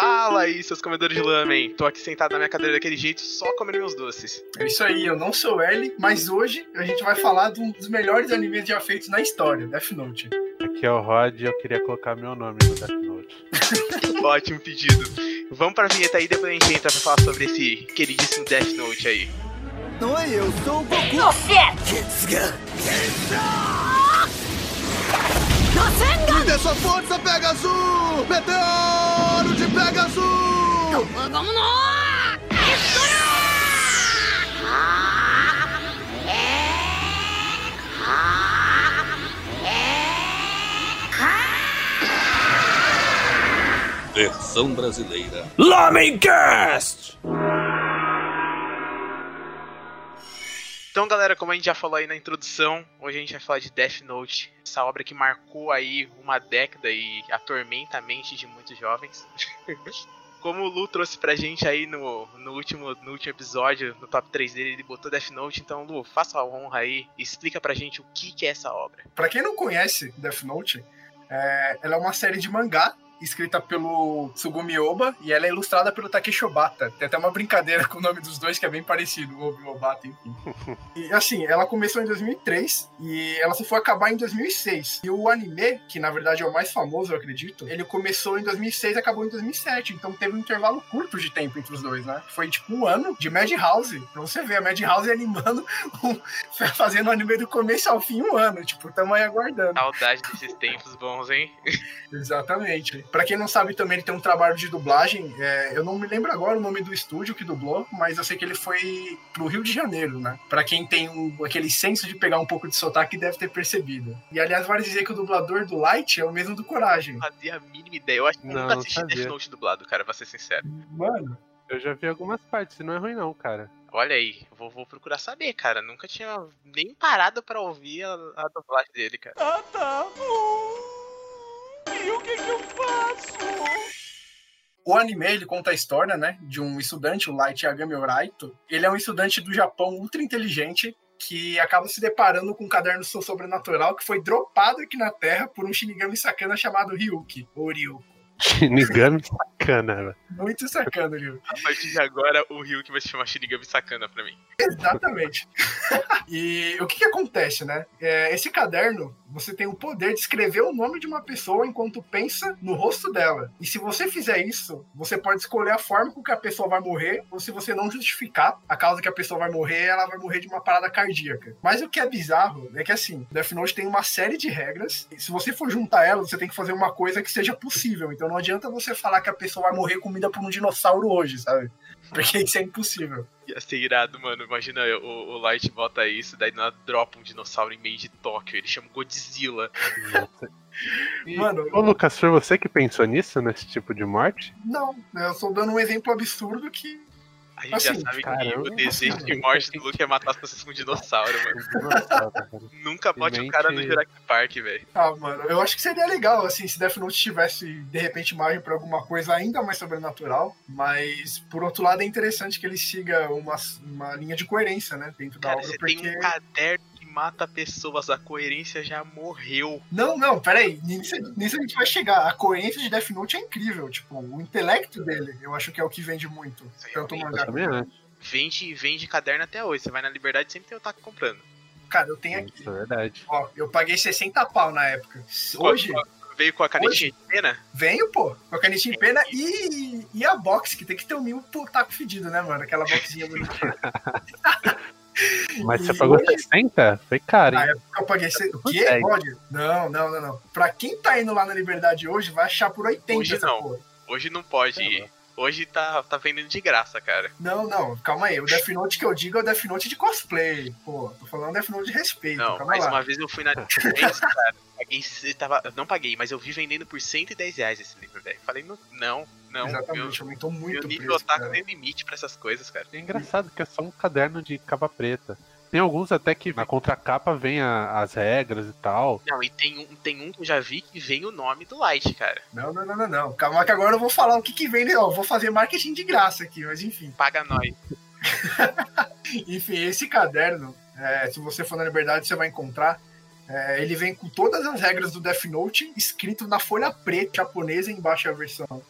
Fala aí, seus comedores de lamen. Tô aqui sentado na minha cadeira daquele jeito, só comendo meus doces. É isso aí, eu não sou L, mas hoje a gente vai falar de um dos melhores animes já feitos na história, Death Note. Aqui é o Rod e eu queria colocar meu nome no Death Note. Ótimo pedido. Vamos pra vinheta aí, depois a gente entra pra falar sobre esse queridíssimo Death Note aí. Não é eu, sou o Goku. Me dê sua força, Pegasus! Meteoro de Pegasus! Versão brasileira. Lamencast! Então, galera, como a gente já falou aí na introdução, hoje a gente vai falar de Death Note, essa obra que marcou aí uma década e atormenta a mente de muitos jovens. Como o Lu trouxe pra gente aí no, no, último, no último episódio, no top 3 dele, ele botou Death Note. Então, Lu, faça a honra aí e explica pra gente o que, que é essa obra. Pra quem não conhece Death Note, é, ela é uma série de mangá escrita pelo Tsugumi Oba e ela é ilustrada pelo Takeshi Obata. Tem até uma brincadeira com o nome dos dois que é bem parecido, o Oba e o Obata, enfim. E assim, ela começou em 2003 e ela só foi acabar em 2006. E o anime, que na verdade é o mais famoso, eu acredito, ele começou em 2006 e acabou em 2007. Então teve um intervalo curto de tempo entre os dois, né? Foi tipo um ano de Madhouse. Pra você ver, a Madhouse animando, um, fazendo o anime do começo ao fim um ano. Tipo, tamo aí aguardando. Saudade desses tempos bons, hein? Exatamente. Pra quem não sabe também, ele tem um trabalho de dublagem. É, eu não me lembro agora o nome do estúdio que dublou, mas eu sei que ele foi pro Rio de Janeiro, né? Pra quem tem um, aquele senso de pegar um pouco de sotaque, deve ter percebido. E aliás, vale dizer que o dublador do Light é o mesmo do Coragem. Não fazia a mínima ideia. Eu acho que Não, nunca não assisti sabia. Death Note dublado, cara, pra ser sincero. Mano, Eu já vi algumas partes, e não é ruim não, cara. Olha aí, vou, vou procurar saber, cara. Nunca tinha nem parado pra ouvir a, a dublagem dele, cara. Ah, tá. E o que que eu faço? o anime ele conta a história, né, de um estudante, o Light Yagami Oraito. Ele é um estudante do Japão ultra inteligente que acaba se deparando com um caderno so- sobrenatural que foi dropado aqui na Terra por um Shinigami sacana chamado Ryuki, ou Ryu. Shinigami sacana, velho. Muito sacana, Ryu. A partir de agora, o Ryuk vai se chamar Shinigami Sakana pra mim. Exatamente. e o que, que acontece, né? É, esse caderno, você tem o poder de escrever o nome de uma pessoa enquanto pensa no rosto dela. E se você fizer isso, você pode escolher a forma com que a pessoa vai morrer, ou se você não justificar a causa que a pessoa vai morrer, ela vai morrer de uma parada cardíaca. Mas o que é bizarro é que assim, Death Note tem uma série de regras, e se você for juntar elas, você tem que fazer uma coisa que seja possível. Então não adianta você falar que a pessoa vai morrer comida por um dinossauro hoje, sabe? Porque isso é impossível. Ia ser irado, mano. Imagina o, o Light bota isso, daí na dropa um dinossauro em meio de Tóquio. Ele chama Godzilla. E, Mano, Ô Lucas, foi você que pensou nisso, nesse tipo de morte? Não, eu estou dando um exemplo absurdo que. A gente Assim, já sabe que o desejo de morte do Luke é matar as pessoas com um dinossauro, mano. Nunca bote o cara no Jurassic Park, velho. Ah, mano, eu acho que seria legal, assim, se Death Note tivesse, de repente, margem pra alguma coisa ainda mais sobrenatural. Mas, por outro lado, é interessante que ele siga uma, uma linha de coerência, né? Dentro da Cara, obra, você porque. tem um caderno mata pessoas, a coerência já morreu. Não, não, peraí. Nisso, nisso a gente vai chegar. A coerência de Death Note é incrível. Tipo, o intelecto dele, eu acho que é o que vende muito. Tanto o realmente. Eu mangá. também acho. Vende, vende caderno até hoje. Você vai na Liberdade sempre tem o taco comprando. Cara, eu tenho aqui. Isso é verdade. Ó, eu paguei 60 pau na época. Hoje, Veio com a canetinha de pena? venho, pô, com a canetinha em pena e, e a box, que tem que ter o mínimo pro taco fedido, né, mano? Aquela boxinha bonitinha. Mas você E pagou hoje- 60? Foi caro, Na hein? época eu paguei. O quê? Dez. Pode? Não, não, não, não. Pra quem tá indo lá na Liberdade hoje, vai achar por 80 Hoje não. porra. Hoje não pode É, ir. Hoje tá, tá vendendo de graça, cara. Não, não, calma aí. O Death Note que eu digo é o Death Note de cosplay. Pô, tô falando Death Note de respeito. Não, calma mas lá. uma vez eu fui na Tiradentes, cara. Paguei, eu tava, eu não paguei, mas eu vi vendendo por 110 reais esse livro, velho. Falei, não, não, não. Exatamente, aumentou Meu, muito meu o nível preço, otaku cara. tem limite pra essas coisas, cara. É engraçado que é só um caderno de capa preta. Tem alguns até que na contracapa vem a- as regras e tal. Não, e tem um, tem um que eu já vi que vem o nome do Light, cara. Não, não, não, não, não. Calma que agora eu vou falar o que que vem. Ó, vou fazer marketing de graça aqui, mas enfim. Paga nós. Enfim, esse caderno, é, se você for na Liberdade, você vai encontrar. É, ele vem com todas as regras do Death Note escrito na folha preta japonesa embaixo é a versão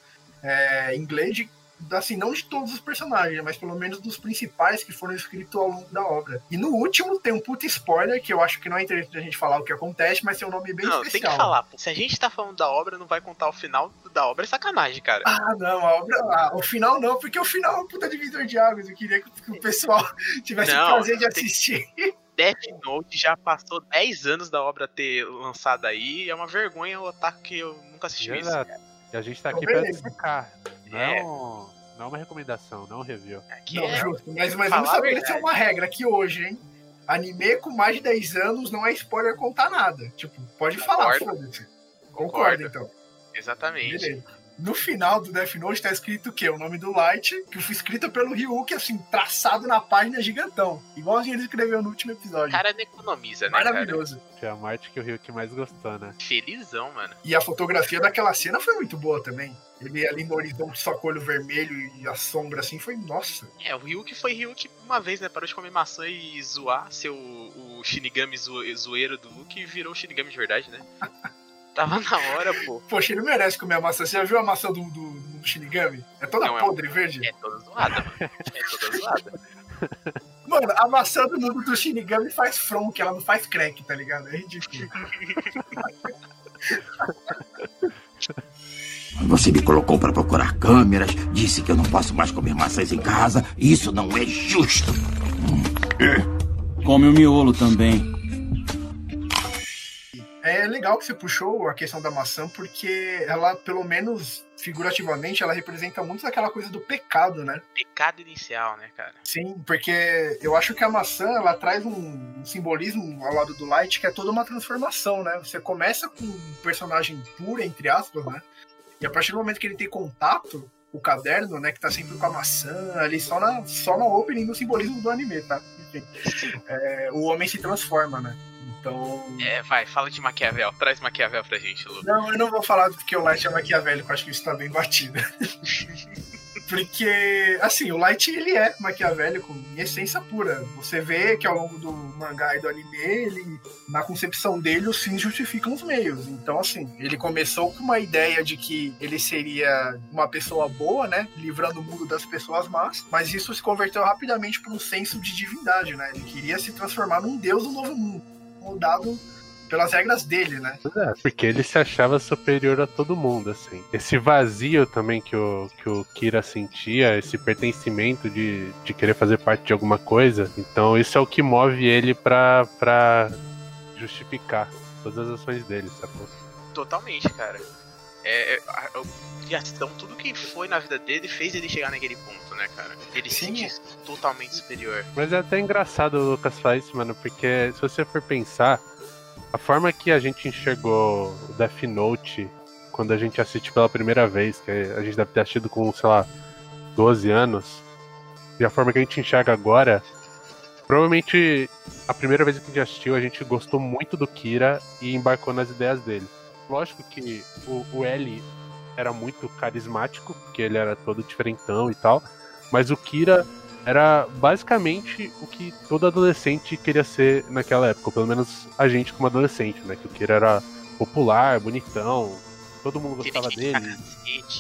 é, inglês de assim, não de todos os personagens, mas pelo menos dos principais que foram escritos ao longo da obra. E no último tem um puta spoiler, que eu acho que não é interessante a gente falar o que acontece, mas tem um nome bem Não, especial. tem que falar. Se a gente tá falando da obra, não vai contar o final da obra, é sacanagem, cara. Ah, não, a obra, ah, o final não, porque o final é um puta divisor de águas. Eu queria que, o pessoal tivesse Não, o prazer de tem- assistir. Death Note já passou 10 anos da obra ter lançado aí. É uma vergonha o otaku que eu nunca assisti isso. Exato. E a gente tá aqui Então, pra destacar. Não, É. um- não é uma recomendação, não é um review. Aqui Não, é- justo. Mas, mas falar vamos estabelecer verdade. uma regra aqui hoje, hein? Anime com mais de 10 anos não é spoiler contar nada. Tipo, pode falar, Concordo. foda-se. Concordo. Concorda, então. Exatamente. Beleza. No final do Death Note tá escrito o quê? O nome do Light, que foi escrito pelo Ryuki, assim, traçado na página gigantão. Igualzinho ele escreveu no último O episódio. cara não economiza, né, cara? Maravilhoso. Foi a Marte que o que mais gostou, né? Felizão, mano. E a fotografia daquela cena foi muito boa também. Ele ali no horizonte, só com o olho vermelho e a sombra assim, foi, nossa. É, o Ryuki foi Ryuki uma vez, né? Parou de comer maçã e zoar ser o, o Shinigami zo- zoeiro do Luke e virou o Shinigami de verdade, né? Tava na hora, pô. Poxa, ele merece comer a maçã. Você já viu a maçã do, do, do Shinigami? É toda Não, é podre verde? É toda zoada, mano. É toda zoada. Mano, a maçã do mundo do Shinigami faz fronk, ela não faz crack, tá ligado? É ridículo. Você me colocou para procurar câmeras, disse que eu não posso mais comer maçãs em casa. Isso não é justo. Come o miolo também. É legal que você puxou a questão da maçã, porque ela, pelo menos figurativamente, ela representa muito daquela coisa do pecado, né? Pecado inicial, né, cara? Sim, porque eu acho que a maçã ela traz um, um simbolismo ao lado do Light que é toda uma transformação, né? Você começa com um personagem puro, entre aspas, né? E a partir do momento que ele tem contato, o caderno, né, que tá sempre com a maçã, ali só na, só na opening do simbolismo do anime, tá? Enfim, é, o homem se transforma, né? Então. É, vai, fala de Maquiavel. Traz Maquiavel pra gente, Lu. Não, eu não vou falar porque o Light é maquiavélico, acho que isso tá bem batido. Porque, assim, o Light ele é maquiavélico em essência pura. Você vê que ao longo do mangá e do anime, ele, na concepção dele, os fins justificam os meios. Então, assim, ele começou com uma ideia de que ele seria uma pessoa boa, né? Livrando o mundo das pessoas más, mas isso se converteu rapidamente para um senso de divindade, né? Ele queria se transformar num deus do novo mundo, moldado pelas regras dele, né? É, porque ele se achava superior a todo mundo, assim. Esse vazio também que o, que o Kira sentia, esse pertencimento de, de querer fazer parte de alguma coisa, então isso é o que move ele pra, pra justificar todas as ações dele, sacou? Totalmente, cara. É, é, a, a criação, tudo que foi na vida dele fez ele chegar naquele ponto, né, cara? Ele se sentir totalmente superior. Mas é até engraçado o Lucas falar isso, mano, porque se você for pensar, a forma que a gente enxergou o Death Note quando a gente assiste pela primeira vez, que a gente deve ter assistido com, sei lá, 12 anos, e a forma que a gente enxerga agora, provavelmente a primeira vez que a gente assistiu, a gente gostou muito do Kira e embarcou nas ideias dele. Lógico que o, o L era muito carismático, porque ele era todo diferentão e tal, mas o Kira era basicamente o que todo adolescente queria ser naquela época, ou pelo menos a gente como adolescente, né? Que o Kira era popular, bonitão, todo mundo gostava pra dele,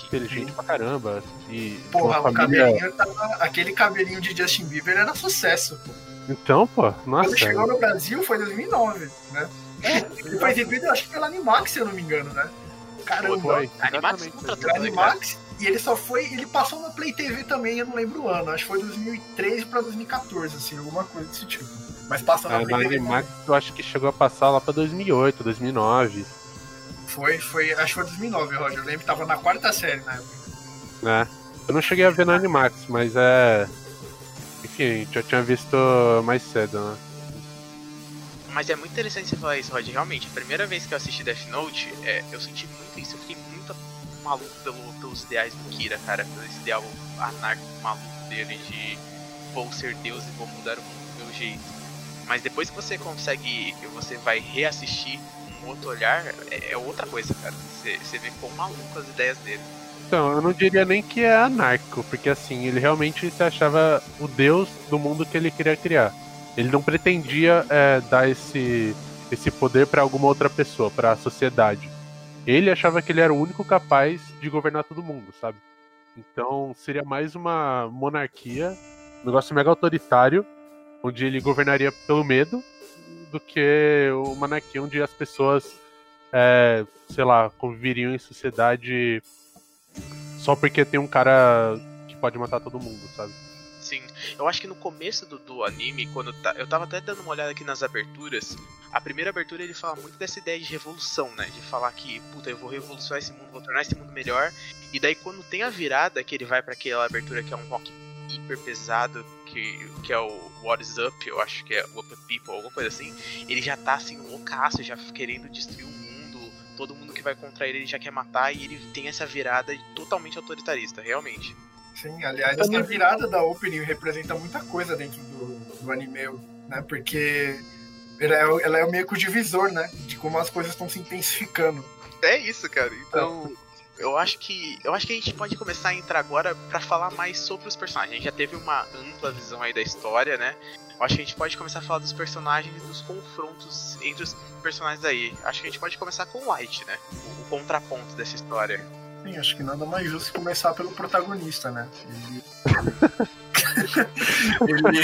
inteligente pra caramba, e Porra, família... cabelinho tava, aquele cabelinho de Justin Bieber era sucesso, pô. Então, pô, Quando nossa, chegou no Brasil foi 2009, né? Ele foi exibido, acho que pela Animax, se eu não me engano, né? Caramba, foi, Animax contratou, né? Animax. E ele só foi, ele passou na Play TV também, eu não lembro o ano. Acho que foi 2013 pra 2014, assim, alguma coisa desse tipo. Mas passou na Ah, Play na TV. Animax eu acho que chegou a passar lá pra 2008, 2009, Foi, foi, acho que foi 2009, Roger. Eu lembro que tava na quarta série na época. né? Eu não cheguei a ver na Animax, mas é... Enfim, já tinha visto mais cedo, né? Mas é muito interessante você falar isso, Rod. Realmente, a primeira vez que eu assisti Death Note, é, eu senti muito isso. Eu fiquei muito maluco pelo, pelos ideais do Kira, cara. Pelo ideal anárquico maluco dele de vou ser Deus e vou mudar o mundo do meu jeito. Mas depois que você consegue, que você vai reassistir um outro olhar, é, é outra coisa, cara. Você, você vê quão maluco as ideias dele. Então, eu não diria nem que é anárquico, porque assim, ele realmente se achava o deus do mundo que ele queria criar. Ele não pretendia é, dar esse, esse poder pra alguma outra pessoa, pra sociedade. Ele achava que ele era o único capaz de governar todo mundo, sabe? Então seria mais uma monarquia, um negócio mega autoritário, onde ele governaria pelo medo, do que uma monarquia onde as pessoas, é, sei lá, conviveriam em sociedade só porque tem um cara que pode matar todo mundo, sabe? Sim, eu acho que no começo do, do anime, quando tá, eu tava até dando uma olhada aqui nas aberturas, a primeira abertura ele fala muito dessa ideia de revolução, né? De falar que, puta, eu vou revolucionar esse mundo, vou tornar esse mundo melhor. E daí quando tem a virada, que ele vai para aquela abertura que é um rock hiper pesado, que, que é o What is Up, eu acho que é Up People, alguma coisa assim, ele já tá assim, loucaço, já querendo destruir o mundo, todo mundo que vai contra ele ele já quer matar, e ele tem essa virada totalmente autoritarista, realmente. Sim, aliás, essa virada da opening representa muita coisa dentro do, do anime, né? Porque ela é, ela é meio que o divisor, né? De como as coisas estão se intensificando. É isso, cara. Então, eu acho que eu acho que a gente pode começar a entrar agora para falar mais sobre os personagens. A gente já teve uma ampla visão aí da história, né? Eu acho que a gente pode começar a falar dos personagens e dos confrontos entre os personagens aí. Acho que a gente pode começar com o Light, né? O, o contraponto dessa história. Sim, acho que nada mais justo que começar pelo protagonista, né? Ele...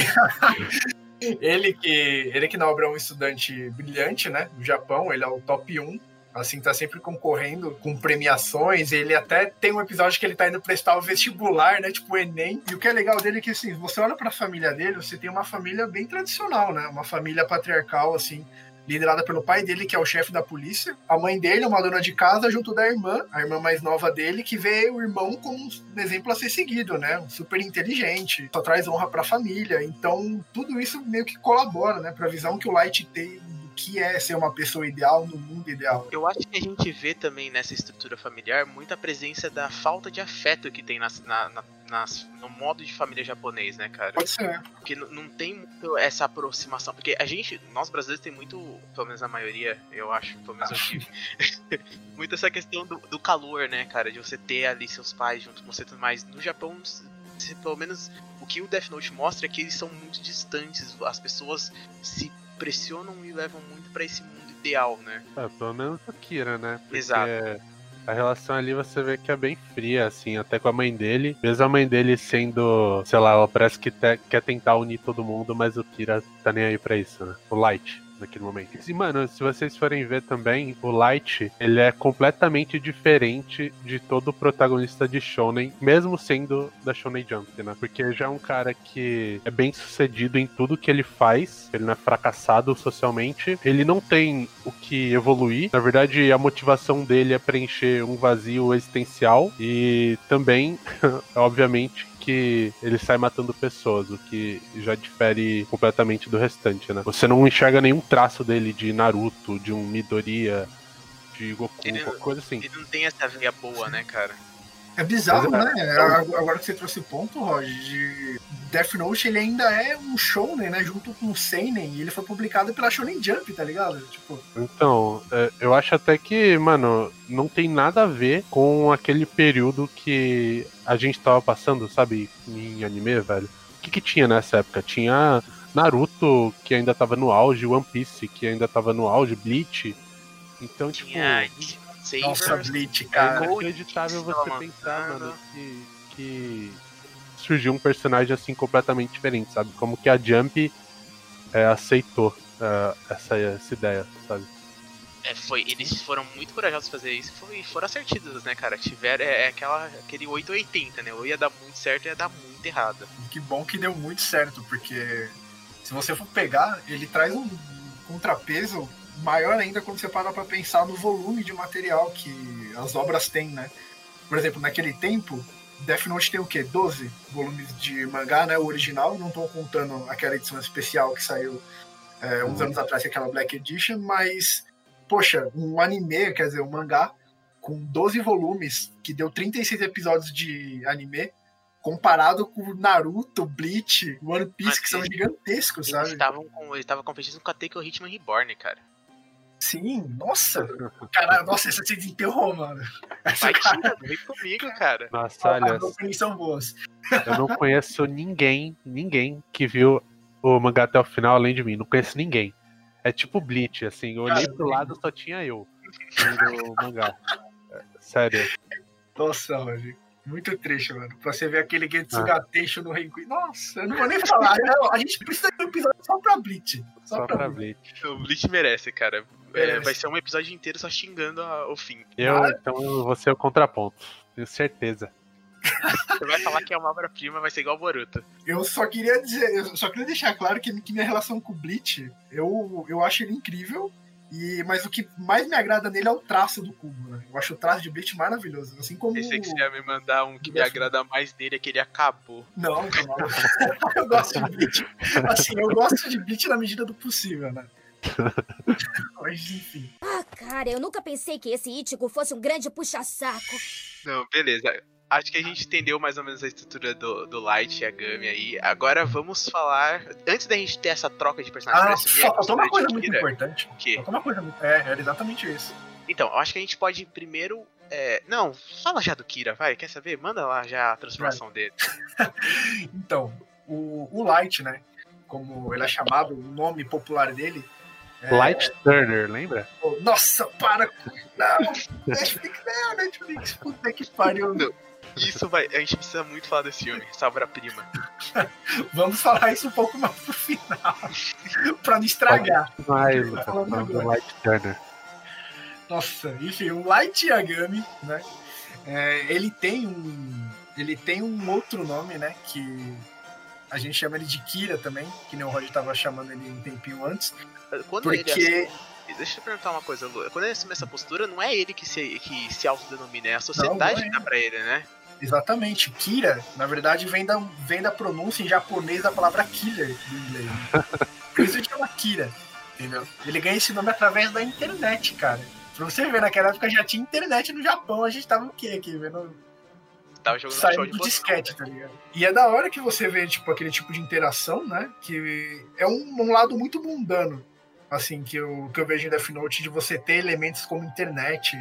ele... ele que ele que na obra é um estudante brilhante, né? Do Japão, ele é o top 1 assim, tá sempre concorrendo com premiações. Ele até tem um episódio que ele tá indo prestar o vestibular, né? Tipo o Enem. E o que é legal dele é que, assim, você olha pra família dele, você tem uma família bem tradicional, né? Uma família patriarcal, assim. Liderada pelo pai dele, que é o chefe da polícia. A mãe dele uma dona de casa, junto da irmã, a irmã mais nova dele, que vê o irmão como um exemplo a ser seguido, né? Super inteligente, só traz honra pra família. Então, tudo isso meio que colabora, né? Pra visão que o Light tem que é ser uma pessoa ideal no mundo ideal. Eu acho que a gente vê também nessa estrutura familiar muita presença da falta de afeto que tem nas, na, na, nas, no modo de família japonês, né, cara? Pode ser. Porque não tem muito essa aproximação. Porque a gente, nós brasileiros, tem muito, pelo menos a maioria, eu acho, pelo menos eu tive, muito essa questão do, do calor, né, cara? De você ter ali seus pais junto com você e tudo mais. No Japão, pelo menos o que o Death Note mostra é que eles são muito distantes. As pessoas se pressionam e levam muito para esse mundo ideal, né? É, pelo menos o Kira, né? Porque Exato. A relação ali você vê que é bem fria, assim, até com a mãe dele. Mesmo a mãe dele sendo, sei lá, ela parece que te, quer tentar unir todo mundo, mas o Kira tá nem aí pra isso, né? O Light naquele momento. E, mano, se vocês forem ver também, o Light, ele é completamente diferente de todo protagonista de Shonen, mesmo sendo da Shonen Jump, né? Porque já é um cara que é bem sucedido em tudo que ele faz, ele não é fracassado socialmente, ele não tem o que evoluir, na verdade a motivação dele é preencher um vazio existencial e também, obviamente, que ele sai matando pessoas, o que já difere completamente do restante, né? Você não enxerga nenhum traço dele de Naruto, de um Midoriya, de Goku, Ele- qualquer coisa assim. Ele não tem essa veia boa, né, cara? É bizarro, é- né? Agora que você trouxe o ponto, Roger, de Death Note, ele ainda é um shonen, né? Junto com o Seinen, e ele foi publicado pela Shonen Jump, tá ligado? Tipo, Então, é, eu acho até que, mano, não tem nada a ver com aquele período que a gente tava passando, sabe, em anime, velho. O que, que tinha nessa época? Tinha Naruto, que ainda tava no auge, One Piece, que ainda tava no auge, Bleach. Então, tipo. Tinha nossa, Savers, Bleach, É cara. inacreditável Gold, você pensar, lançando. mano, que, que surgiu um personagem assim completamente diferente, sabe? Como que a Jump é, aceitou é, essa, essa ideia? É, foi, eles foram muito corajosos fazer isso e foram assertivos, né, cara? Tiveram é, é aquela, aquele 880, né? Ou ia dar muito certo, ia dar muito errado. Que bom que deu muito certo, porque se você for pegar, ele traz um contrapeso maior ainda quando você para pra pensar no volume de material que as obras têm, né? Por exemplo, naquele tempo, Death Note tem o quê? 12 volumes de mangá, né? O original, não tô contando aquela edição especial que saiu é, uns anos atrás, que é aquela Black Edition, mas, poxa, um anime, quer dizer, um mangá com 12 volumes, que deu 36 episódios de anime, comparado com Naruto, Bleach, One Piece, que são gigantescos, Eles sabe? estavam com, eles estavam competindo com a Take Hitman Reborn, cara. Sim, nossa! Cara, nossa, essa se desenterrou, mano. Essa Vai cara, tira, vem comigo, cara. Nossa, olha, as são boas. eu não conheço ninguém, ninguém que viu o mangá até o final além de mim. Não conheço ninguém. É tipo Bleach, assim, eu olhei pro lado só tinha eu vendo o mangá. É, Sério. Nossa, Roger. Muito trecho, mano. Pra você ver aquele Getsuga Teixo no Rengoku. Nossa, eu não vou nem falar. Não, a gente precisa de um episódio só pra Bleach. Só, Só pra, pra Bleach. Bleach. O Bleach merece, cara. É, vai ser um episódio inteiro só xingando a- o fim. Eu, Ah. então, eu vou ser o contraponto. Tenho certeza. Você vai falar que é uma obra-prima, vai ser igual o Boruto. Eu só queria dizer, eu só queria deixar claro que, que minha relação com o Bleach, eu, eu acho ele incrível. E, mas o que mais me agrada nele é o traço do cubo, né? Eu acho o traço de Bleach maravilhoso. Assim como. Pensei que você ia me mandar um que me agrada mais dele, é que ele acabou. Não, maluco. eu gosto de Bleach. Assim, eu gosto de Bleach na medida do possível, né? Mas enfim. Ah, cara, eu nunca pensei que esse Ichigo fosse um grande puxa-saco. Não, beleza. Acho que a gente entendeu mais ou menos a estrutura do, do Light e a Gami aí. Agora vamos falar. Antes da gente ter essa troca de personagens Ah, só faltou uma coisa muito importante. O quê? Faltou uma coisa muito. É, era exatamente isso. Então, eu acho que a gente pode primeiro. é, Não, fala já do Kira, vai. Quer saber? Manda lá já a transformação dele. Então, o, o Light, né? Como ele é chamado, o nome popular dele. é- Light Turner, lembra? Nossa, para! com- Não! Netflix, não, Netflix, puta que pariu. Não. Isso vai. A gente precisa muito falar desse filme, essa obra-prima. Vamos falar isso um pouco mais pro final. pra não estragar. Vai, Lucas, do Light Turner. Nossa, enfim, o Light Yagami, né? é, ele tem um. Ele tem um outro nome, né? Que a gente chama ele de Kira também, que nem o Roger tava chamando ele um tempinho antes. Quando ele Porque. assume- Deixa eu perguntar uma coisa, Lu. Quando ele assume essa postura, não é ele que se, que se autodenomina, é a sociedade não é. que dá pra ele, né? Exatamente, Kira, na verdade, vem da, vem da pronúncia em japonês da palavra killer do inglês. Por isso chama Kira, entendeu? Ele ganha esse nome através da internet, cara. Pra você ver, naquela época já tinha internet no Japão, a gente tava o quê aqui, vendo? Tava jogando Saindo do disquete, né? tá ligado? E é da hora que você vê, tipo, aquele tipo de interação, né? Que é um, um lado muito mundano, assim, que eu, que eu vejo em Death Note, de você ter elementos como internet,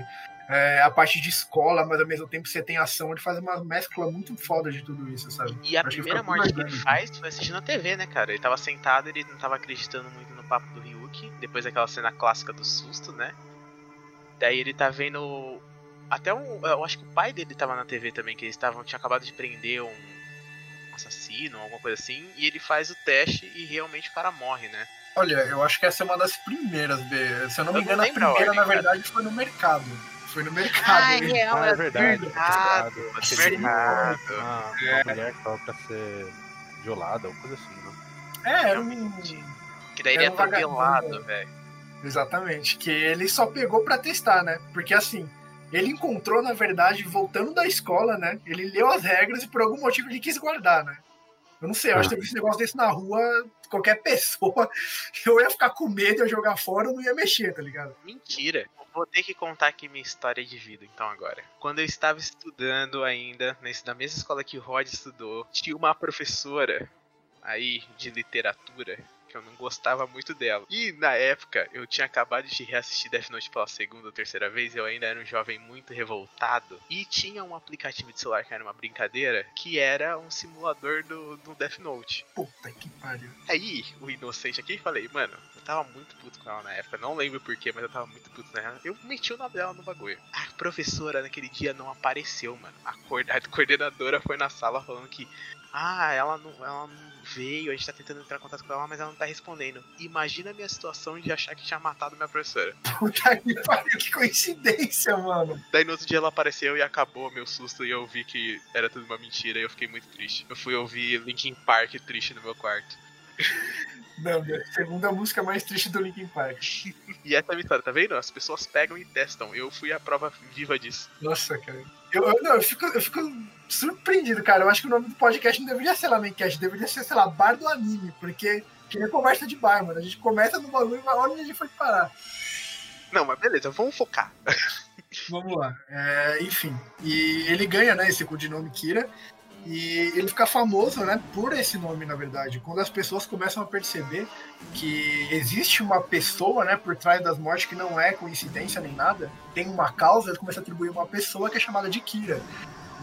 é, a parte de escola, mas ao mesmo tempo você tem ação, ele faz uma mescla muito foda de tudo isso, sabe? E a Acho que primeira fica morte que ele faz foi assistindo na TV, né, cara? Ele tava sentado, ele não tava acreditando muito no papo do Ryuki, depois daquela cena clássica do susto, né? Daí ele tá vendo. Até um. Eu acho que o pai dele tava na TV também, que eles estavam. Tinha acabado de prender um assassino, alguma coisa assim, e ele faz o teste e realmente o cara morre, né? Olha, eu acho que essa é uma das primeiras, B. Se eu não me Eu não engano, a lembro a primeira, ordem, na verdade, foi no mercado. Foi no mercado. Ah, é verdade. verdade. Verdade. Uma, uma mulher que tava pra ser violada, ou coisa assim, né? É, era um. Que daí ele é Era um atropelado, velho. Exatamente. Que ele só pegou pra testar, né? Porque assim, ele encontrou, na verdade, voltando da escola, né? Ele leu as regras e por algum motivo ele quis guardar, né? Eu não sei, eu acho que eu vi esse negócio desse na rua, qualquer pessoa, eu ia ficar com medo, ia jogar fora, eu não ia mexer, tá ligado? Mentira. Vou ter que contar aqui minha história de vida, então, agora. Quando eu estava estudando ainda, na mesma escola que o Rod estudou, tinha uma professora aí de literatura que eu não gostava muito dela. E na época, eu tinha acabado de reassistir Death Note pela segunda ou terceira vez, eu ainda era um jovem muito revoltado. E tinha um aplicativo de celular que era uma brincadeira, que era um simulador do, do Death Note. Puta que pariu. Aí, o inocente aqui, falei, mano, tava muito puto com ela na época. Não lembro porquê, mas eu tava muito puto nela. Eu meti o nome dela no bagulho. A professora naquele dia não apareceu, mano. A coordenadora foi na sala falando que. Ah, ela não, ela não veio, a gente tá tentando entrar em contato com ela, mas ela não tá respondendo. Imagina a minha situação de achar que tinha matado minha professora. Puta que pariu, que coincidência, mano. Daí no outro dia ela apareceu e acabou meu susto e eu vi que era tudo uma mentira e eu fiquei muito triste. Eu fui ouvir Linkin Park triste no meu quarto. Não, minha segunda música mais triste do Linkin Park. E essa é a história, tá vendo? As pessoas pegam e testam. Eu fui a prova viva disso. Nossa, cara. Eu, eu, não, eu, fico, eu fico surpreendido, cara. Eu acho que o nome do podcast não deveria ser Lamencast, deveria ser, sei lá, Bar do Anime, porque que é conversa de bar, mano. A gente começa no bagulho e vai onde a gente foi parar. Não, mas beleza, vamos focar. Vamos lá. É, enfim. E ele ganha, né, esse codinome Kira. E ele fica famoso, né, por esse nome, na verdade. Quando as pessoas começam a perceber que existe uma pessoa, né, por trás das mortes que não é coincidência nem nada, tem uma causa, ele começa a atribuir uma pessoa que é chamada de Kira.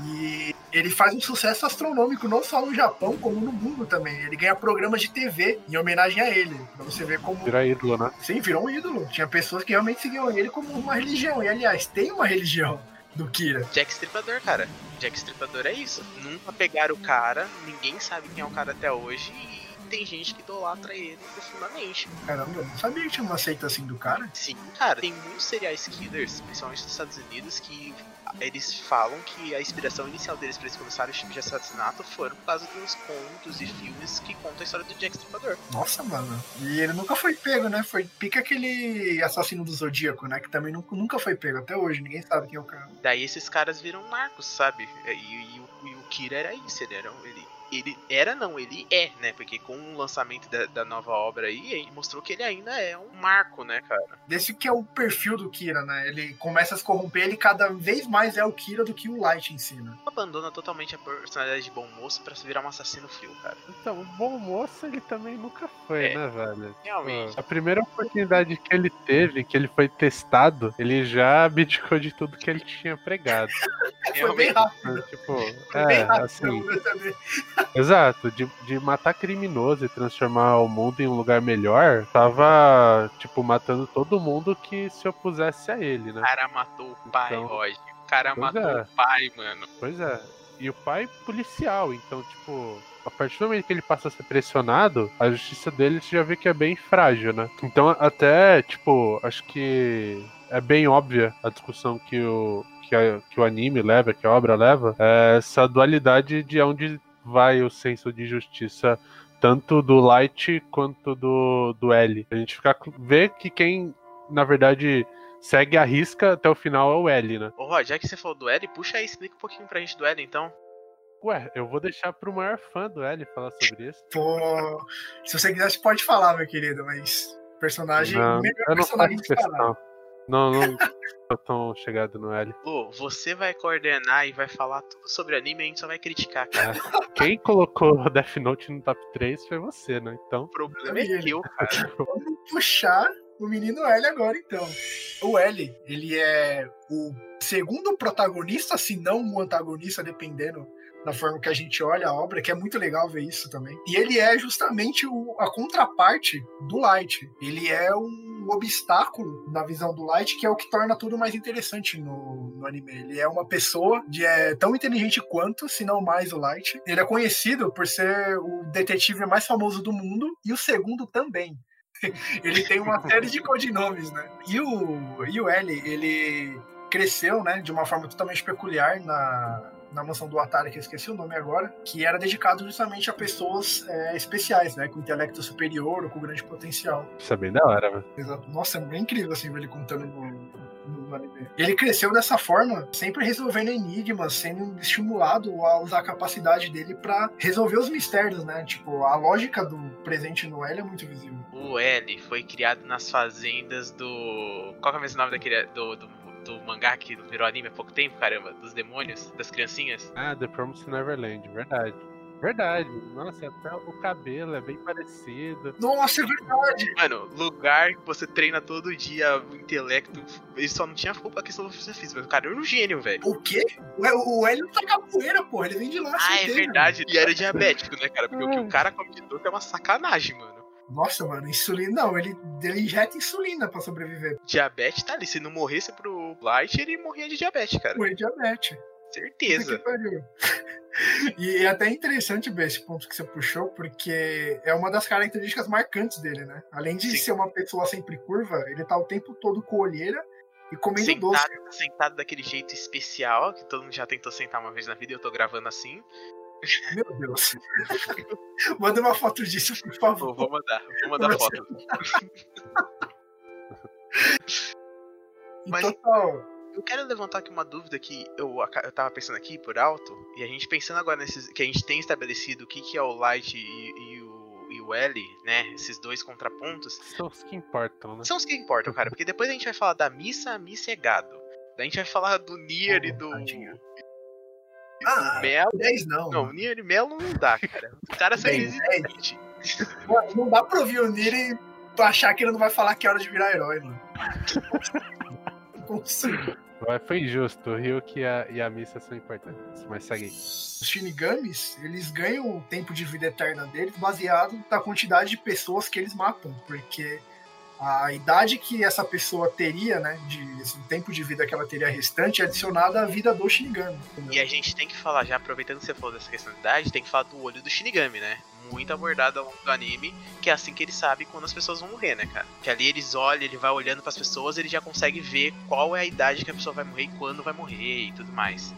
E ele faz um sucesso astronômico, não só no Japão, como no mundo também. Ele ganha programas de TV em homenagem a ele. Pra você ver como. Vira ídolo, né? Sim, virou um ídolo. Tinha pessoas que realmente seguiam ele como uma religião. E aliás, tem uma religião. Do Kira. Jack Stripador, cara. Jack Stripador é isso. Nunca pegaram o cara, ninguém sabe quem é o cara até hoje e tem gente que idolatra ele profundamente. Caramba, não sabia que tinha uma seita assim do cara. Sim, cara, tem muitos serial killers, principalmente nos Estados Unidos, que eles falam que a inspiração inicial deles para eles começarem o tipo de assassinato foram por causa dos contos e filmes que contam a história do Jack Stripador. Nossa, mano. E ele nunca foi pego, né? Foi pica aquele assassino do Zodíaco, né? Que também nunca, foi pego até hoje. Ninguém sabe quem é o cara. Daí esses caras viram narcos, sabe? E, e, e o, e o Kira era isso, ele era, ele, ele era não, ele é, né? Porque com o lançamento da, da nova obra aí, ele mostrou que ele ainda é um marco, né, cara? Desse que é o perfil do Kira, né? Ele começa a se corromper, ele cada vez mais é o Kira do que o Light em si, né? Abandona totalmente a personalidade de bom moço pra se virar um assassino frio, cara. Então, o bom moço ele também nunca foi, É. né, velho? Realmente. A primeira oportunidade que ele teve, que ele foi testado, ele já abdicou de tudo que ele tinha pregado. Foi bem rápido. tipo, Foi bem é, rápido assim. Exato, de, de matar criminoso e transformar o mundo em um lugar melhor, tava, tipo, matando todo mundo que se opusesse a ele, né? O cara matou o pai, Então, Roger. O cara matou é. o pai, mano. Pois é. E o pai policial, então, tipo, a partir do momento que ele passa a ser pressionado, a justiça dele você já vê que é bem frágil, né? Então, até, tipo, acho que é bem óbvia a discussão que o, que, a- que o anime leva, que a obra leva, é essa dualidade de onde vai o senso de justiça, tanto do Light quanto do, do L. A gente fica, vê que quem, na verdade, segue a risca até o final é o L, né? Ô, Roger, já que você falou do L, puxa aí, explica um pouquinho pra gente do L, então. Ué, eu vou deixar pro maior fã do L falar sobre isso. Pô, se você quiser, você pode falar, meu querido, mas personagem, Não, o melhor eu não personagem faço disparado. Não, não tô tão chegado no L. Lu, você vai coordenar e vai falar tudo sobre anime e a gente só vai criticar, cara. Quem colocou Death Note no top 3 foi você, né? Então. O problema é teu, cara. Vamos puxar o menino L agora, então. O L, ele é o segundo protagonista, se não o antagonista, dependendo da forma que a gente olha a obra, que é muito legal ver isso também. E ele é justamente o- a contraparte do Light. Ele é um obstáculo na visão do Light, que é o que torna tudo mais interessante no, no anime. Ele é uma pessoa de, é, tão inteligente quanto, se não mais o Light. Ele é conhecido por ser o detetive mais famoso do mundo e o segundo também. ele tem uma série de codinomes, né? E o, e o L, ele cresceu, né, de uma forma totalmente peculiar na, na mansão do Atari, que eu esqueci o nome agora, que era dedicado justamente a pessoas é, especiais, né, com intelecto superior ou com grande potencial. Isso é bem da hora, velho. Exato. Nossa, é bem incrível assim ver ele contando no, no- no anime. Ele cresceu dessa forma, sempre resolvendo enigmas, sendo estimulado a usar a capacidade dele pra resolver os mistérios, né? Tipo, a lógica do presente no L é muito visível. O L foi criado nas fazendas do. Qual que é o mesmo nome daquele. Do, do, do mangá que virou anime há pouco tempo, caramba? Dos demônios, das criancinhas? Ah, The Promised Neverland, verdade. Verdade. Nossa, até o cabelo é bem parecido. Nossa, é verdade! Mano, lugar que você treina todo dia o intelecto. Ele só não tinha culpa a questão da força física. mas O cara era um gênio, velho. O quê? O, o L não tá capoeira, porra. Ele vem de lá. Ah, é verdade. E era diabético, né, cara? Porque o que o cara come de doce é uma sacanagem, mano. Nossa, mano, insulina. Não, ele, ele injeta insulina pra sobreviver. Diabetes tá ali. Se não morresse pro Light, ele morria de diabetes, cara. Por diabetes. Certeza. E é até interessante ver esse ponto que você puxou, porque é uma das características marcantes dele, né? Além de Sim. ser uma pessoa sempre curva, ele tá o tempo todo com olheira e comendo doce. Sentado, sentado daquele jeito especial, que todo mundo já tentou sentar uma vez na vida e eu tô gravando assim. Meu Deus. Manda uma foto disso, por favor. Vou, mandar, vou mandar Você- foto. Mas- total. Eu quero levantar aqui uma dúvida que eu, eu tava pensando aqui por alto, e a gente pensando agora nesses. que a gente tem estabelecido o que, que é o Light e, e o, e o L, né? Esses dois contrapontos. São os que importam, né? São os que importam, cara, porque depois a gente vai falar da missa, a missa é gado. Daí a gente vai falar do Nier e do. tadinho. Ah, Melo. 10 não. Não, Nier e Melo não dá, cara. Os caras são Bem, inexistentes. Não, dá pra ouvir o Niri e achar que ele não vai falar que é hora de virar herói, mano. Não consigo. Mas Foi injusto. O Ryuk e a, e a Missa são importantes. Mas segue aí. Os Shinigamis, eles ganham o tempo de vida eterna deles baseado na quantidade de pessoas que eles matam, porque a idade que essa pessoa teria, né, de esse tempo de vida que ela teria restante, é adicionada à vida do Shinigami. entendeu? E a gente tem que falar, já aproveitando que você falou dessa questão de idade, tem que falar do olho do Shinigami, né? Muito abordado ao longo do anime, que é assim que ele sabe quando as pessoas vão morrer, né, cara? Que ali eles olham, ele vai olhando pras pessoas, ele já consegue ver qual é a idade que a pessoa vai morrer e quando vai morrer e tudo mais.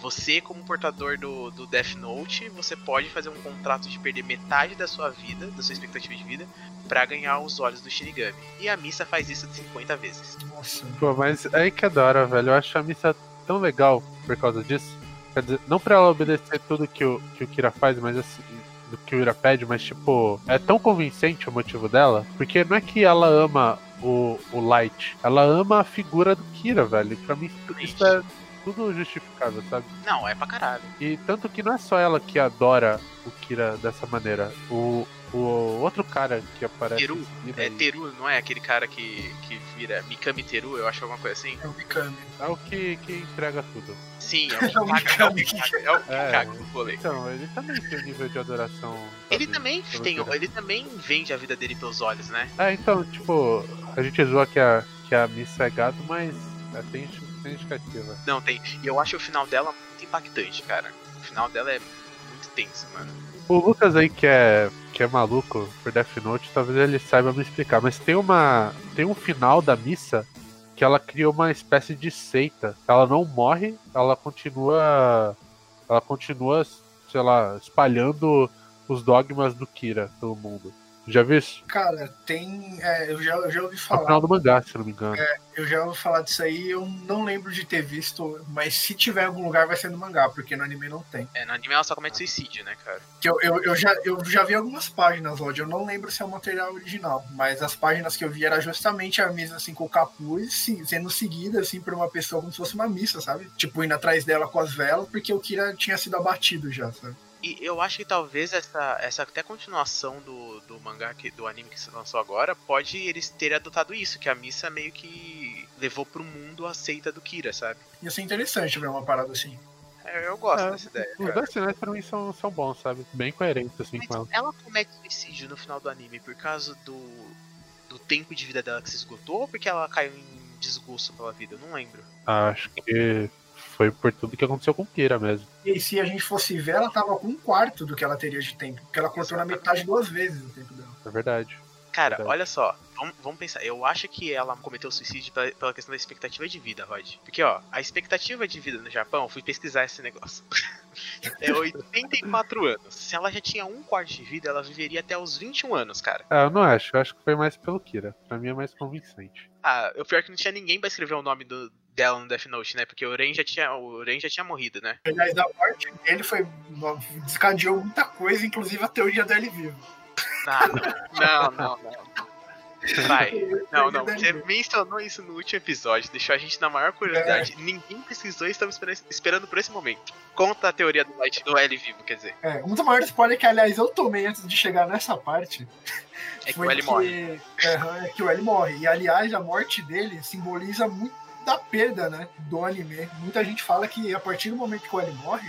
Você, como portador do, do Death Note, você pode fazer um contrato de perder metade da sua vida, da sua expectativa de vida, pra ganhar os olhos do Shinigami. E a Missa faz isso de 50 vezes. Nossa. Pô, mas aí que é da hora, velho. Eu acho a missa tão legal por causa disso. Quer dizer, não pra ela obedecer tudo que o, que o Kira faz, mas assim, do que o Ira pede, mas tipo, é tão convincente o motivo dela, porque não é que ela ama o, o Light, ela ama a figura do Kira, velho. Pra mim, isso é tudo justificável, sabe? Não, é pra caralho. E tanto que não é só ela que adora o Kira dessa maneira. O, o outro cara que aparece. Teru, É aí, Teru, não é aquele cara que, que vira Mikami Teru, eu acho alguma coisa assim? É o Mikami. é o que, que entrega tudo. Sim, é o que É o caga, é Mikami. caga, é o que É. caga no rolê. Então, ele também tem um nível de adoração. Ele sabe, também pelo tem, Kira. ele também vende a vida dele pelos olhos, né? É, então, tipo, a gente zoa que a, que a missa é gado, mas é, tem, tem indicativa. Não, tem. E eu acho o final dela muito impactante, cara. O final dela é muito tenso, mano. O Lucas aí que é, que é maluco por Death Note, talvez ele saiba me explicar, mas tem uma. Tem um final da missa que ela cria uma espécie de seita. Ela não morre, ela continua. Ela continua, sei lá, espalhando os dogmas do Kira pelo mundo. Já viu isso? Cara, tem. é, eu, já, eu já ouvi No falar. final do mangá, se não me engano. Eu já ouvi falar disso aí, eu não lembro de ter visto, mas se tiver em algum lugar vai ser no mangá, porque no anime não tem. É, no anime ela só comete suicídio, né, cara? Que eu, eu, eu, já, eu já vi algumas páginas, Rod, eu não lembro se é o material original, mas as páginas que eu vi era justamente a missa assim com o capuz sim, sendo seguida assim por uma pessoa como se fosse uma missa, sabe? Tipo, indo atrás dela com as velas, porque o Kira tinha sido abatido já, sabe? E eu acho que talvez essa, essa até continuação do, do mangá, que, do anime que se lançou agora, pode eles terem adotado isso, que a missa meio que levou pro mundo a seita do Kira, sabe? Ia ser interessante ver uma parada assim. É, Eu gosto É, dessa ideia. Os cara. dois finais pra mim são, são bons, sabe? Bem coerentes, assim, com ela. Mas ela comete suicídio no final do anime por causa do, do tempo de vida dela que se esgotou ou porque ela caiu em desgosto pela vida? Eu não lembro. Acho que foi por tudo que aconteceu com Kira mesmo. E se a gente fosse ver, ela tava com um quarto do que ela teria de tempo, porque ela cortou na metade duas vezes o tempo dela. É verdade. Cara, olha só, vamos, vamos pensar. Eu acho que ela cometeu suicídio pela, pela questão da expectativa de vida, Rod. Porque, ó, a expectativa de vida no Japão, eu fui pesquisar esse negócio. é 84 anos. Se ela já tinha um quarto de vida, ela viveria até os 21 anos, cara. Ah, eu não acho. Eu acho que foi mais pelo Kira. Pra mim é mais convincente. Ah, o pior é que não tinha ninguém pra escrever o nome do, dela no Death Note, né? Porque o Ren já tinha, o Ren já tinha morrido, né? Aliás, da morte dele foi. descadeou muita coisa, inclusive a teoria dele vivo. Ah, não, não, não. não. Vai. Não, não. Você mencionou isso no último episódio, deixou a gente na maior curiosidade. Ninguém pesquisou e estamos esperando, por esse momento. Conta a teoria do Light do L vivo, quer dizer. É, um dos maiores spoilers que, aliás, eu tomei antes de chegar nessa parte. É que o L morre. É, é que o L morre. E, aliás, a morte dele simboliza muito da perda, né? Do anime. Muita gente fala que a partir do momento que o L morre,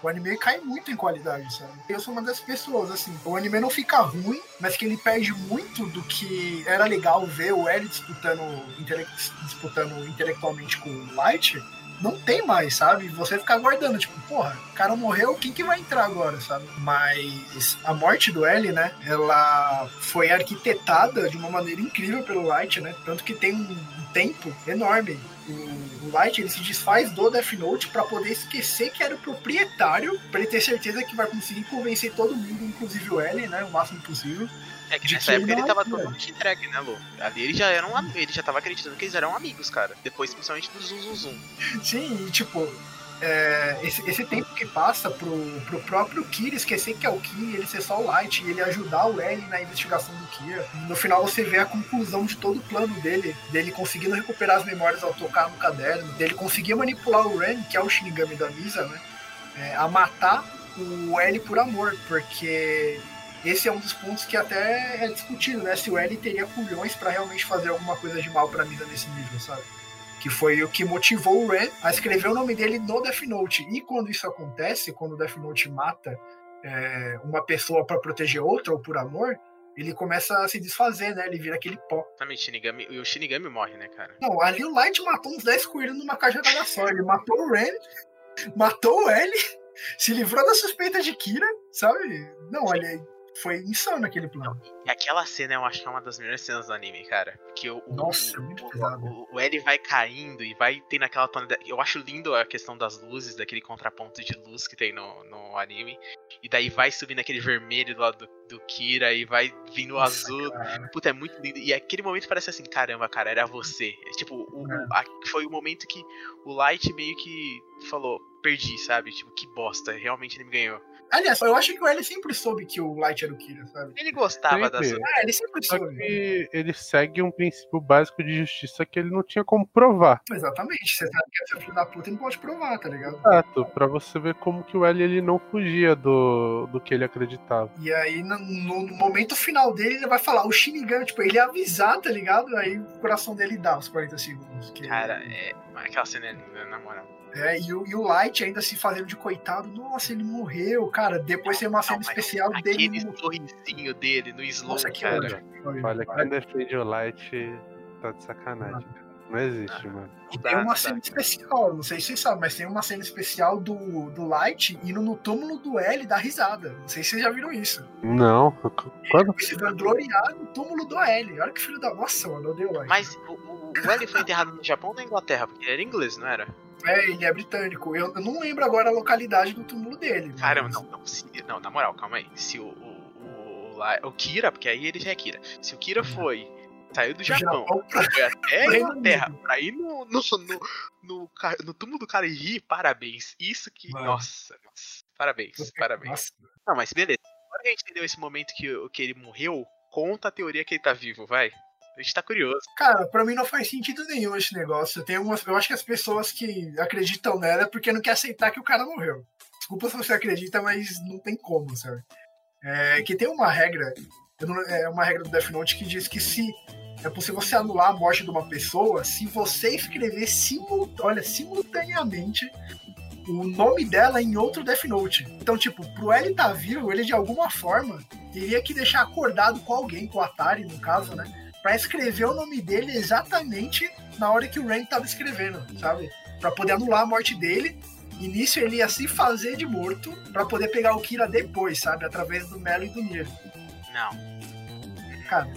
o anime cai muito em qualidade, sabe? Eu sou uma das pessoas, assim. O anime não fica ruim, mas que ele perde muito do que era legal ver o L disputando, intele- disputando intelectualmente com o Light. Não tem mais, sabe? Você fica aguardando, tipo, porra, o cara morreu, quem que vai entrar agora, sabe? Mas a morte do L, né? Ela foi arquitetada de uma maneira incrível pelo Light, né? Tanto que tem um tempo enorme. O, Light ele se desfaz do Death Note pra poder esquecer que era o proprietário, pra ele ter certeza que vai conseguir convencer todo mundo, inclusive o L, né? O máximo possível. É que nessa que época ele tava totalmente entregue, né, Lu? Ali ele já era um ele já tava acreditando que eles eram amigos, cara. Depois, principalmente do Zum Zum Zum. Sim, e tipo, é, esse, esse tempo que passa pro, pro próprio Kira esquecer que é o Kira, ele ser só o Light e ele ajudar o L na investigação do Kira. No final você vê a conclusão de todo o plano dele, dele conseguindo recuperar as memórias ao tocar no caderno, dele conseguir manipular o Ren, que é o Shinigami da Misa, né? é, a matar o L por amor, porque esse é um dos pontos que até é discutido, né? Se o L teria culhões pra realmente fazer alguma coisa de mal pra Misa nesse nível, sabe? Que foi o que motivou o Ren a escrever o nome dele no Death Note. E quando isso acontece, quando o Death Note mata é, uma pessoa para proteger outra ou por amor, ele começa a se desfazer, né? Ele vira aquele pó. Também Shinigami, e o Shinigami morre, né, cara? Não, ali o Light matou uns 10 coelhos numa cajadada só. Ele matou o Ren, matou o L, se livrou da suspeita de Kira, sabe? Não, olha, foi insano aquele plano. E aquela cena eu acho que é uma das melhores cenas do anime, cara. Porque o, Nossa, o, muito o, pesado. o, o L vai caindo e vai tendo aquela tonalidade. Eu acho lindo a questão das luzes, daquele contraponto de luz que tem no, no anime. E daí vai subindo aquele vermelho do lado do, do Kira e vai vindo o azul. cara. Puta, é muito lindo. E aquele momento parece assim, caramba, cara, era você. É, tipo, o- É. a- foi o momento que o Light meio que falou, perdi, sabe? Tipo, que bosta, realmente ele me ganhou. Aliás, eu acho que o L sempre soube que o Light era o Kira, sabe? Ele gostava das Sempre. Ah, ele sempre Só soube. que ele segue um princípio básico de justiça que ele não tinha como provar. Exatamente. Você sabe que essa filho da puta não pode provar, tá ligado? Exato, pra você ver como que o L ele não fugia do, do que ele acreditava. E aí, no, no momento final dele, ele vai falar, o Shinigami, tipo, ele ia avisar, tá ligado? Aí o coração dele dá os 40 segundos. Que Cara, é. Aquela cena é linda, na moral. É, e o, e o Light ainda se fazendo de coitado, nossa, ele morreu, cara. Depois tem uma cena Não, mas especial Aquele dele. no- sorrisinho dele no slow, Nossa, que cara. ódio. Olha, quem defende o Light tá de sacanagem. cara. Não existe, mano. E tem uma cena especial, não sei se vocês sabem, mas tem uma cena especial do, do Light indo no túmulo do L dar risada. Não sei se vocês já viram isso. Não. Quando? Ele se vangloriar no túmulo do L. Olha que filho da. Nossa, mano, eu odeio o Light. Mas o, o, o L foi enterrado no Japão ou na Inglaterra? Porque ele era inglês, não era? É, ele é britânico. Eu, eu não lembro agora a localidade do túmulo dele. mas- Caramba, não, não, se- não, na moral, calma aí. Se o, o, o, o Kira, porque aí ele já é Kira. Se o Kira foi, saiu do Japão, Japão pra- foi até a Inglaterra, pra ir no, no, no, no, no túmulo do cara e rir, parabéns. Isso que. Mano. Nossa, nossa, parabéns, parabéns. Nossa. Não, mas beleza. Agora que a gente entendeu esse momento que, que ele morreu, conta a teoria que ele tá vivo, vai. A gente tá curioso. Cara, pra mim não faz sentido nenhum esse negócio. Tem umas, eu acho que as pessoas que acreditam nela é porque não quer aceitar que o cara morreu. Desculpa se você acredita, mas não tem como, sabe? É que tem uma regra, é uma regra do Death Note que diz que se é possível você anular a morte de uma pessoa se você escrever simul, olha, simultaneamente o nome dela em outro Death Note. Então, tipo, pro L estar vivo, ele de alguma forma teria que deixar acordado com alguém, com o Atari, no caso, né? Pra escrever o nome dele exatamente na hora que o Rain tava escrevendo, sabe? Pra poder anular a morte dele. E nisso ele ia se fazer de morto pra poder pegar o Kira depois, sabe? Através do Melo e do Nier. Não, Cara,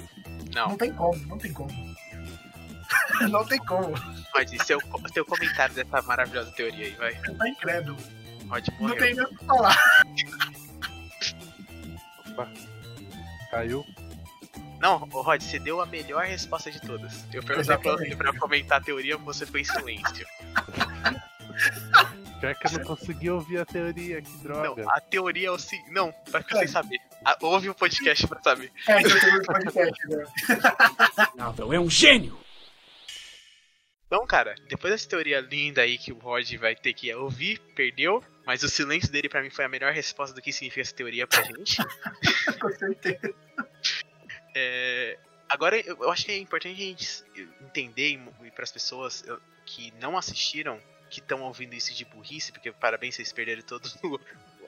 não. não tem como, não tem como. não tem como. Pode seu, seu comentário dessa maravilhosa teoria aí, vai. Tá incrédulo. Pode Não morrer. tem nem o que falar. Opa. Caiu. Não, Rod, você deu a melhor resposta de todas. Eu perguntei pra você pra comentar a teoria, você foi em silêncio. Pior que eu não consegui ouvir a teoria, que droga. Não, a teoria é o seguinte. Não, vai ficar sem saber. Ah, ouve o podcast pra saber. É, tem um podcast, né? Nada, é um gênio! Então, cara, depois dessa teoria linda aí que o Rod vai ter que ouvir, perdeu. Mas o silêncio dele pra mim foi a melhor resposta do que significa essa teoria pra gente. Com certeza. É, agora, eu eu acho que é importante a gente entender e para as pessoas que não assistiram, que estão ouvindo isso de burrice, porque parabéns, vocês perderam todo o-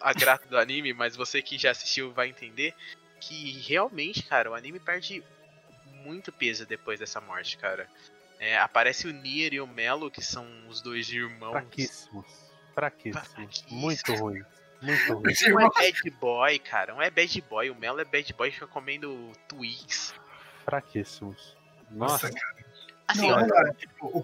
a graça do anime, mas você que já assistiu vai entender que realmente, cara, o anime perde muito peso depois dessa morte, cara. É, aparece o Nier e o Melo, que são os dois irmãos. Fraquíssimos. Fraquíssimos. Fraquíssimos. Muito ruim. Muito ruim. Um é bad boy, cara. Um é bad boy. O Melo é bad boy e fica comendo twigs. Fraquíssimos. Nossa, Assim, não, ó, não, é, tipo, o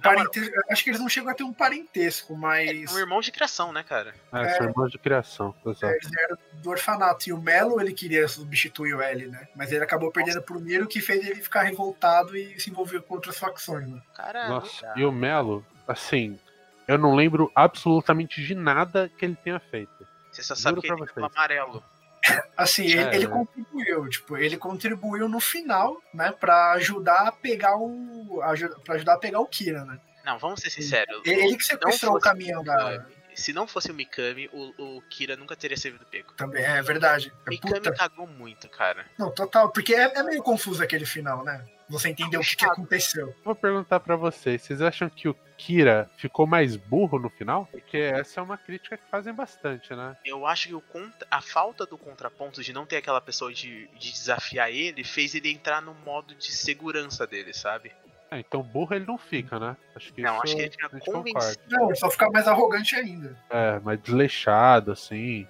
acho que eles não chegam a ter um parentesco, mas são irmãos de criação, né, cara? é, são irmãos de criação. Exato. eles eram do orfanato. E o Melo, ele queria substituir o L, né? Mas ele acabou perdendo pro Miro, que fez ele ficar revoltado e se envolver com outras facções, né? Cara, Nossa, não e o Melo, assim, eu não lembro absolutamente de nada que ele tenha feito. Você só sabe juro que ele tem amarelo. Assim, É, ele, ele né? contribuiu, tipo, ele contribuiu no final, né, pra ajudar a pegar o. Ajuda, pra ajudar a pegar o Kira, né? Não, vamos ser sinceros. Ele, ele que sequestrou o caminhão da. Se não fosse o Mikami, o, o Kira nunca teria sido pego. Também, é verdade. É Mikami puta. cagou muito, cara. Não, total, porque é, é meio confuso aquele final, né? Você entendeu o que, que aconteceu. Vou perguntar pra vocês, vocês acham que o Kira ficou mais burro no final? Porque essa é uma crítica que fazem bastante, né? Eu acho que o contra- a falta do contraponto de não ter aquela pessoa de, de desafiar ele fez ele entrar no modo de segurança dele, sabe? Ah, então burro ele não fica, né? Acho que Não, acho que ele fica a gente convencido. concorda. Não, ele só fica mais arrogante ainda. É, mais desleixado, assim.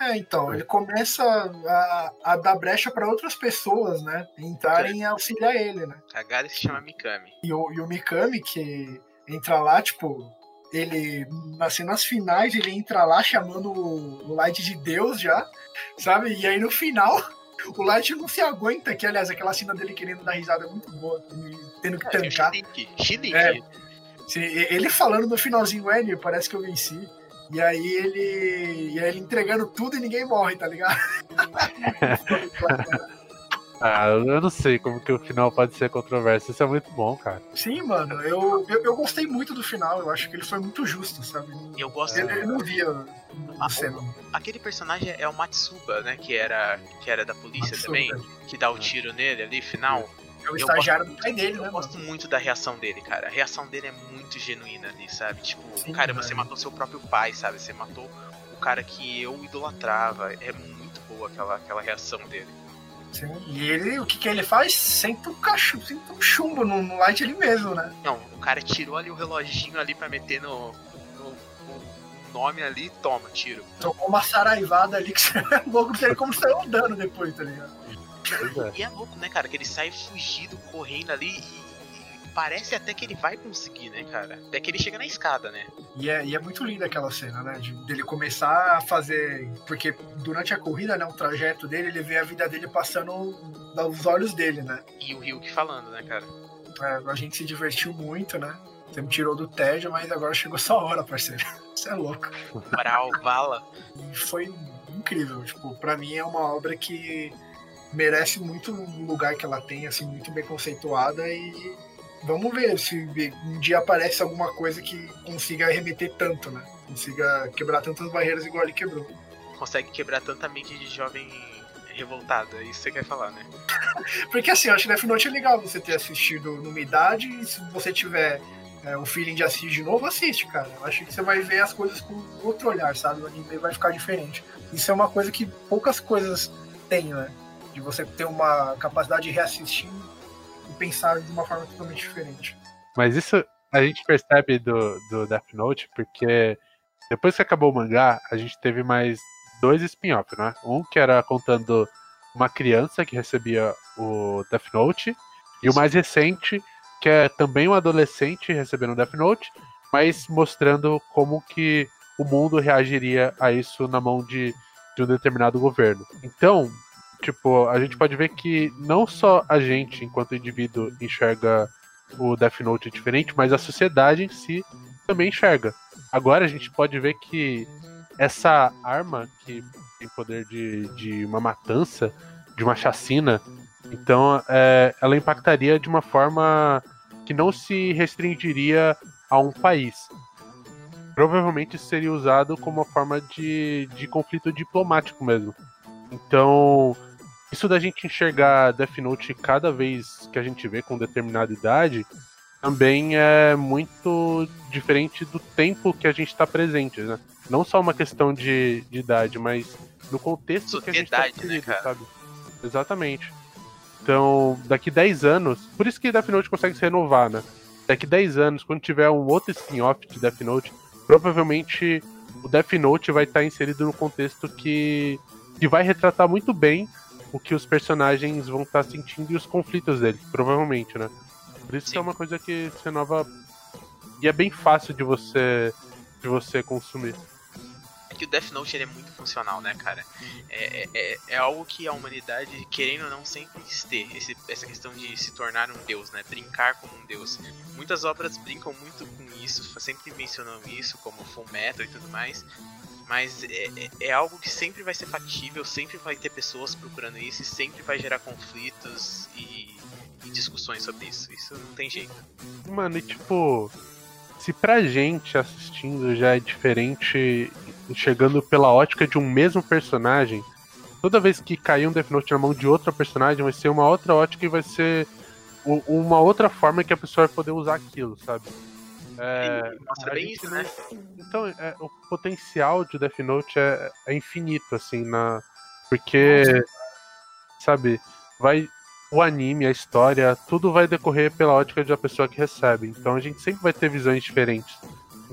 É, então, ele começa a, a dar brecha pra outras pessoas, né? Entrarem e auxiliar ele, né? Cagada se chama Mikami. E o, e o Mikami, que entra lá, tipo, ele, assim, nas finais, ele entra lá chamando o Light de Deus já, sabe? E aí no final, o Light não se aguenta, que aliás, aquela cena dele querendo dar risada é muito boa, tendo que É, tancar. Chilique. Chilique. É. Sim, e- ele falando no finalzinho, N, parece que eu venci. E aí ele. E aí ele entregando tudo e ninguém morre, tá ligado? Ah, eu não sei como que o final pode ser controverso. Isso é muito bom, cara. Sim, mano, eu, eu, eu gostei muito do final, eu acho que ele foi muito justo, sabe? Eu gosto. Ele, ele não via a cena. Aquele personagem é o Matsuba, né? Que era, que era da polícia Matsuba. também. Que dá o tiro nele ali, final. É o eu estagiário do pai dele, né, Eu gosto muito da reação dele, cara. A reação dele é muito genuína ali, sabe? Tipo, Sim, cara, mano. você matou seu próprio pai, sabe? Você matou o cara que eu idolatrava. É muito boa aquela, aquela reação dele. Sim. E ele, o que, que ele faz? Senta um cachumbo, senta um chumbo no, no light ele mesmo, né? Não, o cara tirou ali o reloginho ali pra meter no, no, no nome ali, toma, tiro. Tocou uma saraivada ali que você é louco, como saiu andando depois, tá ligado? É. E é louco, né, cara? Que ele sai fugido, correndo ali e parece até que ele vai conseguir, né, cara? Até que ele chega na escada, né? E é, e é muito linda aquela cena, né? De, dele começar a fazer. Porque durante a corrida, né? O trajeto dele, ele vê a vida dele passando aos olhos dele, né? E o Ryuk falando, né, cara? É, a gente se divertiu muito, né? Você me tirou do tédio, mas agora chegou sua hora, parceiro. Você é louco. Brau, vala. E foi incrível. Tipo, pra mim é uma obra que merece muito o lugar que ela tem, assim, muito bem conceituada e vamos ver se um dia aparece alguma coisa que consiga remeter tanto, né? Consiga quebrar tantas barreiras igual ele quebrou. Consegue quebrar tanta mente de jovem revoltado. É isso que você quer falar, né? Porque assim, eu acho que Death Note é legal você ter assistido numa idade e se você tiver é, o feeling de assistir de novo, assiste, cara. Eu acho que você vai ver as coisas com outro olhar, sabe? O anime vai ficar diferente. Isso é uma coisa que poucas coisas têm, né? De você ter uma capacidade de reassistir e pensar de uma forma totalmente diferente. Mas isso a gente percebe do, do Death Note porque depois que acabou o mangá, a gente teve mais dois spin-offs, né? Um que era contando uma criança que recebia o Death Note, e o mais recente, que é também um adolescente recebendo o Death Note, mas mostrando como que o mundo reagiria a isso na mão de, de um determinado governo. Então, tipo, a gente pode ver que não só a gente, enquanto indivíduo, enxerga o Death Note diferente, mas a sociedade em si também enxerga. Agora a gente pode ver que essa arma que tem poder de, de uma matança, de uma chacina, então é, ela impactaria de uma forma que não se restringiria a um país. Provavelmente seria usado como uma forma de, de conflito diplomático mesmo. Então, isso da gente enxergar Death Note cada vez que a gente vê com determinada idade também é muito diferente do tempo que a gente está presente, né? Não só uma questão de, de idade, mas no contexto que a gente está né, cara? sabe? Exatamente. Então, daqui 10 anos, por isso que Death Note consegue se renovar, né? Daqui 10 anos, quando tiver um outro spin-off de Death Note, provavelmente o Death Note vai estar inserido no contexto que, que vai retratar muito bem o que os personagens vão estar sentindo e os conflitos deles, provavelmente, né? Por isso que é uma coisa que se renova e é bem fácil de você de você consumir. É que o Death Note ele é muito funcional, né, cara? É, é, é algo que a humanidade, querendo ou não, sempre quis ter. Esse, essa questão de se tornar um deus, né? Brincar como um deus. Muitas obras brincam muito com isso, sempre mencionam isso, como Full Metal e tudo mais. Mas é, é, é algo que sempre vai ser factível, sempre vai ter pessoas procurando isso e sempre vai gerar conflitos e, e discussões sobre isso. Isso não tem jeito. Mano, e tipo, se pra gente assistindo já é diferente, enxergando pela ótica de um mesmo personagem, toda vez que cair um Death Note na mão de outro personagem, vai ser uma outra ótica e vai ser uma outra forma que a pessoa vai poder usar aquilo, sabe? É, Mostra bem isso, né? Então, é, o potencial de Death Note é, é infinito, assim, na. Porque, sabe, vai. O anime, a história, tudo vai decorrer pela ótica da pessoa que recebe. Então a gente sempre vai ter visões diferentes.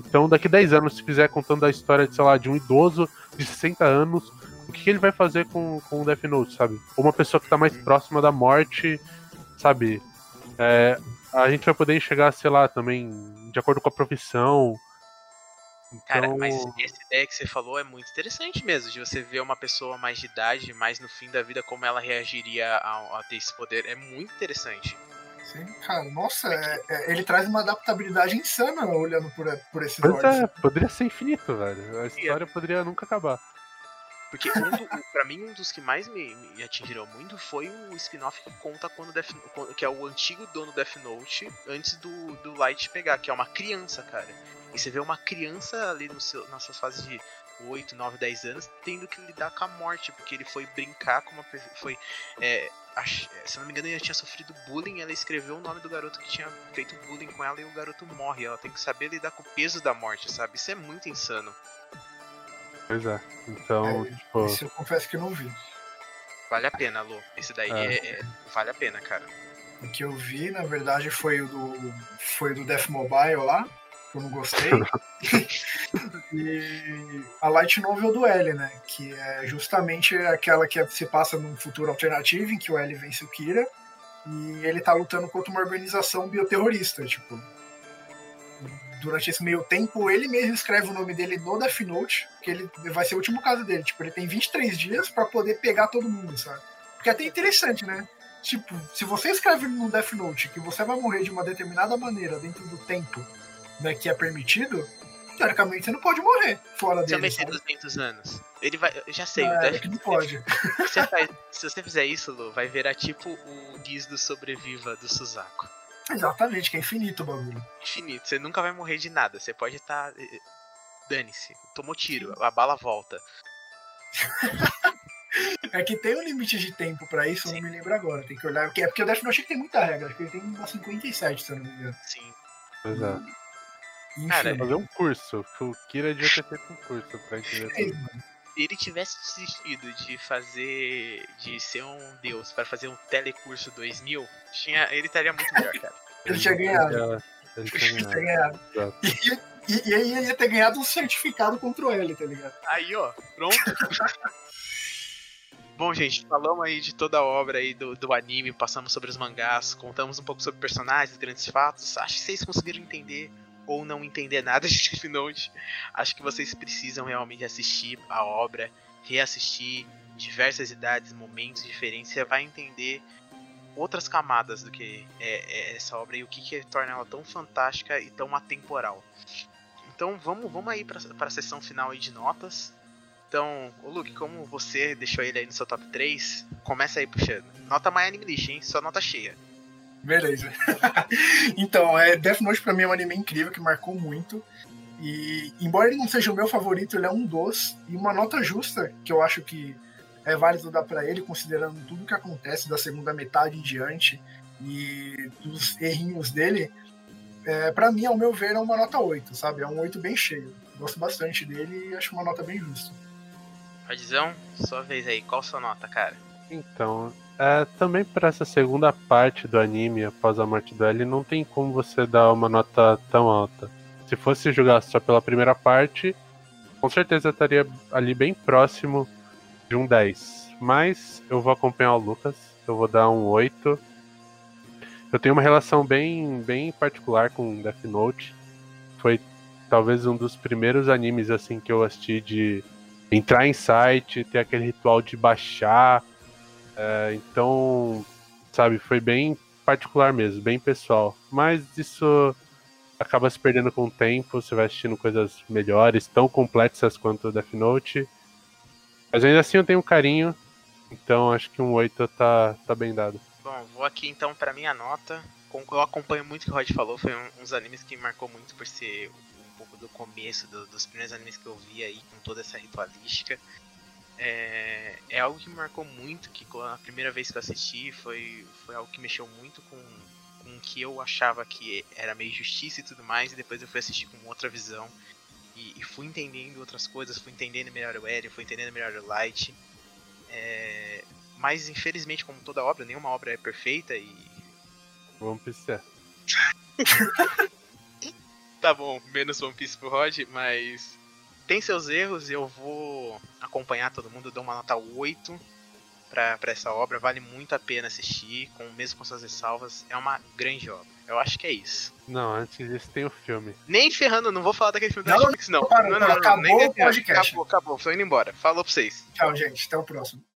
Então, daqui 10 anos, se fizer contando a história de, sei lá, de um idoso de 60 anos, o que, ele vai fazer com, com o Death Note, sabe? Ou uma pessoa que tá mais próxima da morte, sabe? É, a gente vai poder enxergar, sei lá, também, de acordo com a profissão. Cara, Então, mas essa ideia que você falou é muito interessante mesmo, de você ver uma pessoa mais de idade, mais no fim da vida, como ela reagiria a, a ter esse poder. É muito interessante. Sim, cara, nossa, é- é- ele traz uma adaptabilidade insana olhando por, por esses Pois olhos. é, poderia ser infinito, velho. A história poderia nunca acabar. Porque um do, pra mim, um dos que mais me, me atingiram muito foi o spin-off que conta quando Death, que é o antigo dono Death Note, antes do, do Light pegar, que é uma criança, cara. E você vê uma criança ali no seu, nas suas fases de 8, 9, 10 anos, tendo que lidar com a morte, porque ele foi brincar com uma pessoa. Foi. é, ach- se não me engano, ele tinha sofrido bullying, ela escreveu o nome do garoto que tinha feito bullying com ela e o garoto morre. Ela tem que saber lidar com o peso da morte, sabe? Isso é muito insano. Pois é. Então, É, tipo. Isso eu confesso que eu não vi. Vale a pena, Lu. Esse daí É. é- é- vale a pena, cara. O que eu vi, na verdade, foi o do, foi o do Death Mobile lá, que eu não gostei. e a Light Novel do L, né? Que é justamente aquela que se passa num futuro alternativo em que o L vence o Kira e ele tá lutando contra uma organização bioterrorista, tipo. Durante esse meio tempo, ele mesmo escreve o nome dele no Death Note, que ele vai ser o último caso dele. Tipo, ele tem 23 dias pra poder pegar todo mundo, sabe? Porque é até interessante, né? Tipo, se você escreve no Death Note que você vai morrer de uma determinada maneira dentro do tempo né, que é permitido, teoricamente você não pode morrer fora Se eu dele. sabe? 200 anos, ele vai. eu Já sei, o É, Death que não pode. você faz- se você fizer isso, Lu, vai virar tipo o Guiz do Sobreviva do Suzaku. Exatamente, que é infinito o bagulho. Infinito, você nunca vai morrer de nada. Você pode estar. Dane-se, tomou tiro, a bala volta. É que tem um limite de tempo pra isso, eu não me lembro agora. Tem que olhar. Porque, é porque o Death Note tem muita regra, acho que ele tem umas 57, se eu não me engano. Sim. Pois é. Enfim, Cara, Fazer um curso. O Kira devia ter feito um curso pra entender tudo. Se ele tivesse desistido de fazer. de ser um deus para fazer um telecurso 2000, tinha, ele estaria muito melhor, cara. Ele tinha ganhado. Ele Ele tinha ganhado. E, e, e aí ele ia ter ganhado um certificado contra o L, tá ligado? Aí, ó, pronto. Bom, gente, falamos aí de toda a obra aí do, do anime, passamos sobre os mangás, contamos um pouco sobre personagens, grandes fatos. Acho que vocês conseguiram entender ou não entender nada de Death. Acho que vocês precisam realmente assistir a obra, reassistir diversas idades, momentos diferentes. Você vai entender outras camadas do que é, é essa obra e o que, que torna ela tão fantástica e tão atemporal. Então vamos, vamos aí para a sessão final de notas. Então, o Luke, como você deixou ele aí no seu top 3, começa aí puxando. Nota mais anime list, hein? Só nota cheia. Beleza. então, é, Death Note pra mim é um anime incrível que marcou muito. E, embora ele não seja o meu favorito, ele é um dos. E uma nota justa, que eu acho que é válido dar pra ele, considerando tudo que acontece da segunda metade em diante e dos errinhos dele. É, para mim, ao meu ver, é uma nota 8, sabe? É um 8 bem cheio. Gosto bastante dele e acho uma nota bem justa. Radzão, sua vez aí. Qual sua nota, cara? Então, é, também para essa segunda parte do anime, após a morte do L, não tem como você dar uma nota tão alta. Se fosse jogar só pela primeira parte, com certeza estaria ali bem próximo de um 10. Mas eu vou acompanhar o Lucas, eu vou dar um 8. Eu tenho uma relação bem, bem particular com Death Note. Foi talvez um dos primeiros animes assim que eu assisti de entrar em site, ter aquele ritual de baixar. É, então, sabe, foi bem particular mesmo, bem pessoal. Mas isso acaba se perdendo com o tempo, você vai assistindo coisas melhores, tão complexas quanto Death Note. Mas ainda assim eu tenho um carinho, então acho que um 8 tá, tá bem dado. Bom, vou aqui então para minha nota. eu acompanho muito o que o Rod falou, foi um, dos animes que me marcou muito por ser um pouco do começo, do- dos primeiros animes que eu vi aí, com toda essa ritualística. É, é algo que me marcou muito, que a primeira vez que eu assisti foi, foi algo que mexeu muito com, com o que eu achava que era meio justiça e tudo mais, e depois eu fui assistir com outra visão. E, e fui entendendo outras coisas, fui entendendo melhor o Eren, fui entendendo melhor o Light. É, mas infelizmente, como toda obra, nenhuma obra é perfeita e One Piece é. Tá bom, menos One Piece pro Rod, mas tem seus erros, eu vou acompanhar todo mundo, dou uma nota 8 pra, pra essa obra, vale muito a pena assistir, com, mesmo com suas ressalvas, é uma grande obra. Eu acho que é isso. Não, antes disso tem o filme. Nem ferrando, não vou falar daquele filme da Não, Netflix, não. parou, não, não, não, acabou nem o podcast. Acabou, acabou, tô indo embora. Falou pra vocês. Tchau, gente. Até o próximo.